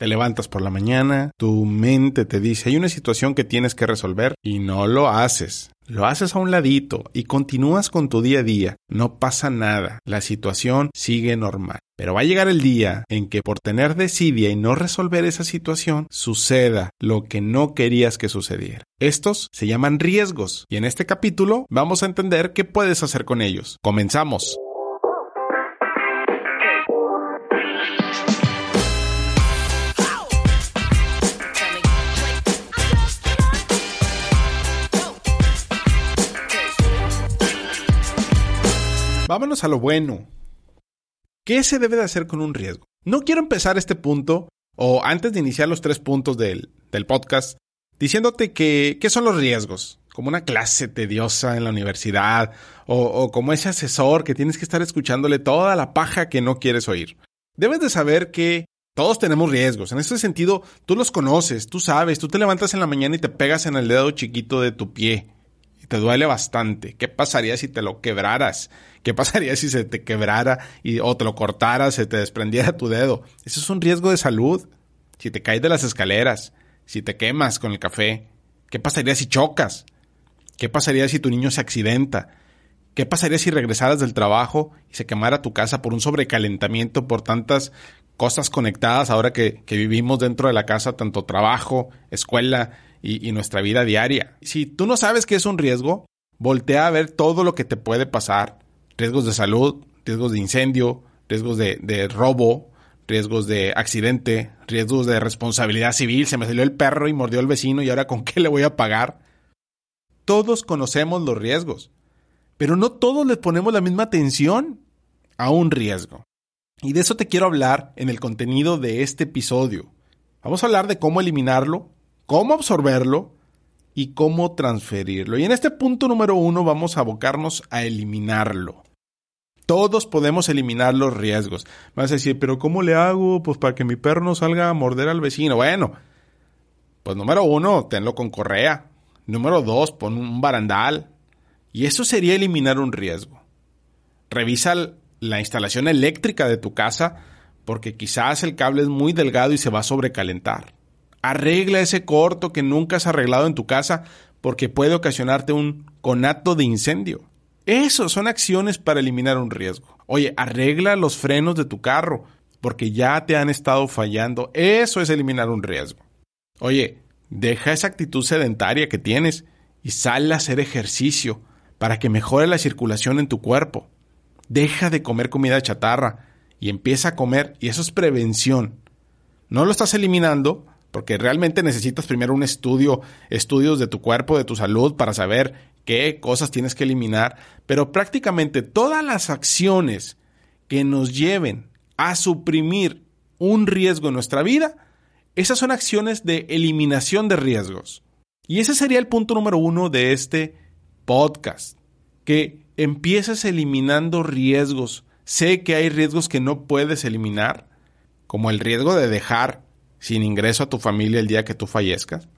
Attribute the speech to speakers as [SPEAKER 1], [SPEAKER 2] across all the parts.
[SPEAKER 1] Te levantas por la mañana, tu mente te dice hay una situación que tienes que resolver y no lo haces. Lo haces a un ladito y continúas con tu día a día. No pasa nada. La situación sigue normal. Pero va a llegar el día en que por tener desidia y no resolver esa situación, suceda lo que no querías que sucediera. Estos se llaman riesgos y en este capítulo vamos a entender qué puedes hacer con ellos. Comenzamos. Vámonos a lo bueno. ¿Qué se debe de hacer con un riesgo? No quiero empezar este punto, o antes de iniciar los tres puntos del, podcast, diciéndote que, qué son los riesgos, como una clase tediosa en la universidad, o, o como ese asesor que tienes que estar escuchándole toda la paja que no quieres oír. Debes de saber que todos tenemos riesgos. En ese sentido, tú los conoces, tú sabes, tú te levantas en la mañana y te pegas en el dedo chiquito de tu pie te duele bastante. ¿Qué pasaría si te lo quebraras? ¿Qué pasaría si se te quebrara y, o te lo cortaras, se te desprendiera tu dedo? Eso es un riesgo de salud. Si te caes de las escaleras, si te quemas con el café, ¿qué pasaría si chocas? ¿Qué pasaría si tu niño se accidenta? ¿Qué pasaría si regresaras del trabajo y se quemara tu casa por un sobrecalentamiento, por tantas cosas conectadas ahora que, que vivimos dentro de la casa, tanto trabajo, escuela, y, nuestra vida diaria. Si tú no sabes qué es un riesgo, voltea a ver todo lo que te puede pasar. Riesgos de salud, riesgos de incendio, riesgos de, de robo, riesgos de accidente, riesgos de responsabilidad civil. Se me salió el perro y mordió al vecino y ahora con qué le voy a pagar. Todos conocemos los riesgos, pero no todos les ponemos la misma atención a un riesgo. Y de eso te quiero hablar en el contenido de este episodio. Vamos a hablar de cómo eliminarlo, cómo absorberlo y cómo transferirlo. Y en este punto número uno vamos a abocarnos a eliminarlo. Todos podemos eliminar los riesgos. Vas a decir, pero ¿cómo le hago? Pues para que mi perro no salga a morder al vecino. Bueno, pues número uno, tenlo con correa. Número dos, pon un barandal. Y eso sería eliminar un riesgo. Revisa la instalación eléctrica de tu casa porque quizás el cable es muy delgado y se va a sobrecalentar. Arregla ese corto que nunca has arreglado en tu casa porque puede ocasionarte un conato de incendio. Eso son acciones para eliminar un riesgo. Oye, arregla los frenos de tu carro porque ya te han estado fallando. Eso es eliminar un riesgo. Oye, deja esa actitud sedentaria que tienes y sal a hacer ejercicio para que mejore la circulación en tu cuerpo. Deja de comer comida chatarra y empieza a comer y eso es prevención. No lo estás eliminando, porque realmente necesitas primero un estudio, estudios de tu cuerpo, de tu salud, para saber qué cosas tienes que eliminar, pero prácticamente todas las acciones que nos lleven a suprimir un riesgo en nuestra vida, esas son acciones de eliminación de riesgos. Y ese sería el punto número uno de este podcast, que empieces eliminando riesgos. Sé que hay riesgos que no puedes eliminar, como el riesgo de dejar sin ingreso a tu familia el día que tú fallezcas.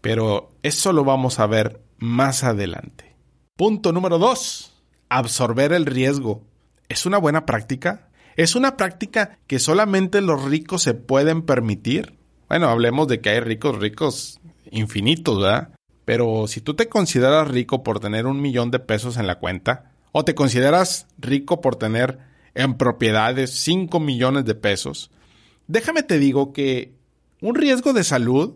[SPEAKER 1] Pero eso lo vamos a ver más adelante. Punto número dos. Absorber el riesgo. ¿Es una buena práctica? ¿Es una práctica que solamente los ricos se pueden permitir? Bueno, hablemos de que hay ricos, ricos infinitos, ¿verdad? Pero si tú te consideras rico por tener un millón de pesos en la cuenta, o te consideras rico por tener en propiedades 5 millones de pesos, Déjame te digo que un riesgo de salud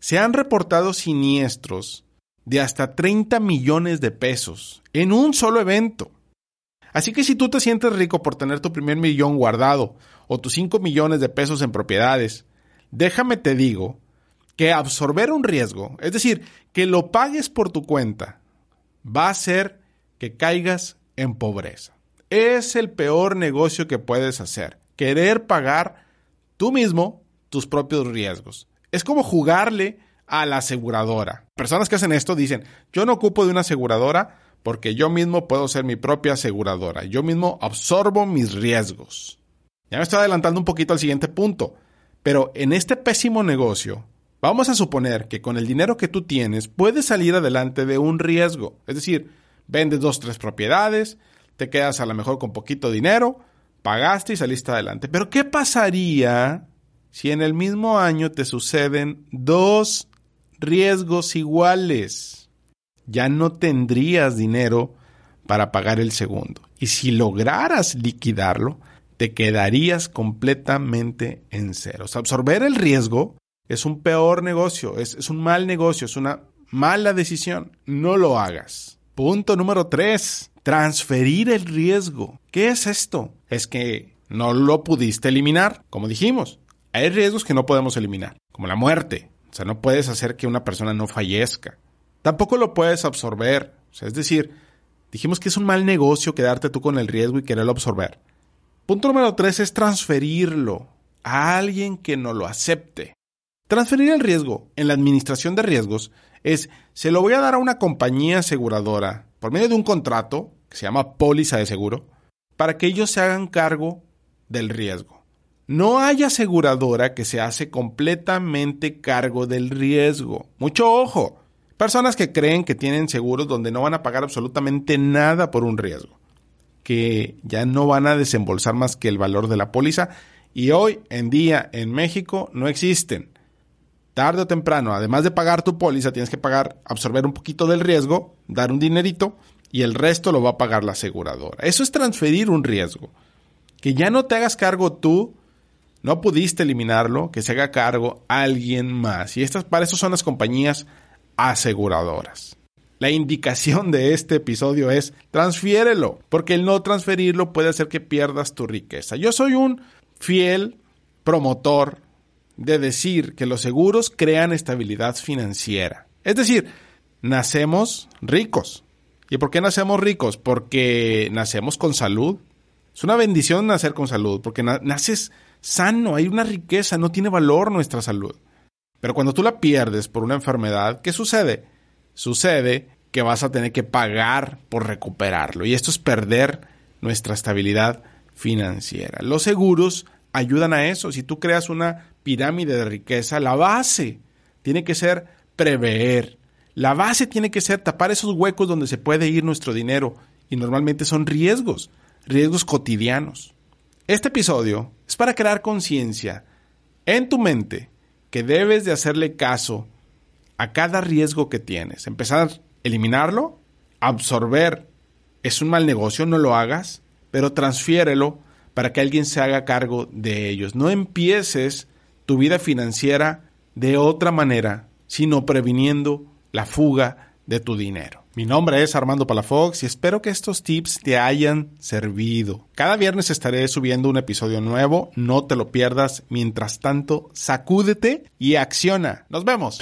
[SPEAKER 1] se han reportado siniestros de hasta 30 millones de pesos en un solo evento. Así que si tú te sientes rico por tener tu primer millón guardado o tus 5 millones de pesos en propiedades, déjame te digo que absorber un riesgo, es decir, que lo pagues por tu cuenta, va a hacer que caigas en pobreza. Es el peor negocio que puedes hacer, querer pagar tú mismo tus propios riesgos. Es como jugarle a la aseguradora. Personas que hacen esto dicen, yo no ocupo de una aseguradora porque yo mismo puedo ser mi propia aseguradora. Yo mismo absorbo mis riesgos. Ya me estoy adelantando un poquito al siguiente punto. Pero en este pésimo negocio, vamos a suponer que con el dinero que tú tienes puedes salir adelante de un riesgo. Es decir, vendes dos, tres propiedades, te quedas a lo mejor con poquito dinero, pagaste y saliste adelante. Pero ¿qué pasaría si en el mismo año te suceden dos riesgos iguales? Ya no tendrías dinero para pagar el segundo. Y si lograras liquidarlo, te quedarías completamente en ceros. Absorber el riesgo es un peor negocio, es, es un mal negocio, es una mala decisión. No lo hagas. Punto número tres. Transferir el riesgo. ¿Qué es esto? Es que no lo pudiste eliminar, como dijimos. Hay riesgos que no podemos eliminar, como la muerte. O sea, no puedes hacer que una persona no fallezca. Tampoco lo puedes absorber. O sea, es decir, dijimos que es un mal negocio quedarte tú con el riesgo y quererlo absorber. Punto número tres es transferirlo a alguien que no lo acepte. Transferir el riesgo en la administración de riesgos es, se lo voy a dar a una compañía aseguradora por medio de un contrato que se llama póliza de seguro, para que ellos se hagan cargo del riesgo. No hay aseguradora que se hace completamente cargo del riesgo. Mucho ojo. Personas que creen que tienen seguros donde no van a pagar absolutamente nada por un riesgo que ya no van a desembolsar más que el valor de la póliza y hoy en día en México no existen. Tarde o temprano, además de pagar tu póliza, tienes que pagar, absorber un poquito del riesgo, dar un dinerito y el resto lo va a pagar la aseguradora. Eso es transferir un riesgo. Que ya no te hagas cargo tú, no pudiste eliminarlo, que se haga cargo alguien más. Y estas para eso son las compañías aseguradoras. La indicación de este episodio es transfiérelo, porque el no transferirlo puede hacer que pierdas tu riqueza. Yo soy un fiel promotor de decir que los seguros crean estabilidad financiera. Es decir, nacemos ricos. ¿Y por qué nacemos ricos? Porque nacemos con salud. Es una bendición nacer con salud, porque naces sano, hay una riqueza, no tiene valor nuestra salud. Pero cuando tú la pierdes por una enfermedad, ¿qué sucede? sucede que vas a tener que pagar por recuperarlo. Y esto es perder nuestra estabilidad financiera. Los seguros ayudan a eso. Si tú creas una pirámide de riqueza, la base tiene que ser prever. La base tiene que ser tapar esos huecos donde se puede ir nuestro dinero. Y normalmente son riesgos, riesgos cotidianos. Este episodio es para crear conciencia en tu mente que debes de hacerle caso a cada riesgo que tienes. Empezar a eliminarlo, absorber. Es un mal negocio, no lo hagas, pero transfiérelo para que alguien se haga cargo de ellos. No empieces tu vida financiera de otra manera, sino previniendo la fuga de tu dinero. Mi nombre es Armando Palafox y espero que estos tips te hayan servido. Cada viernes estaré subiendo un episodio nuevo, no te lo pierdas. Mientras tanto, sacúdete y acciona. Nos vemos.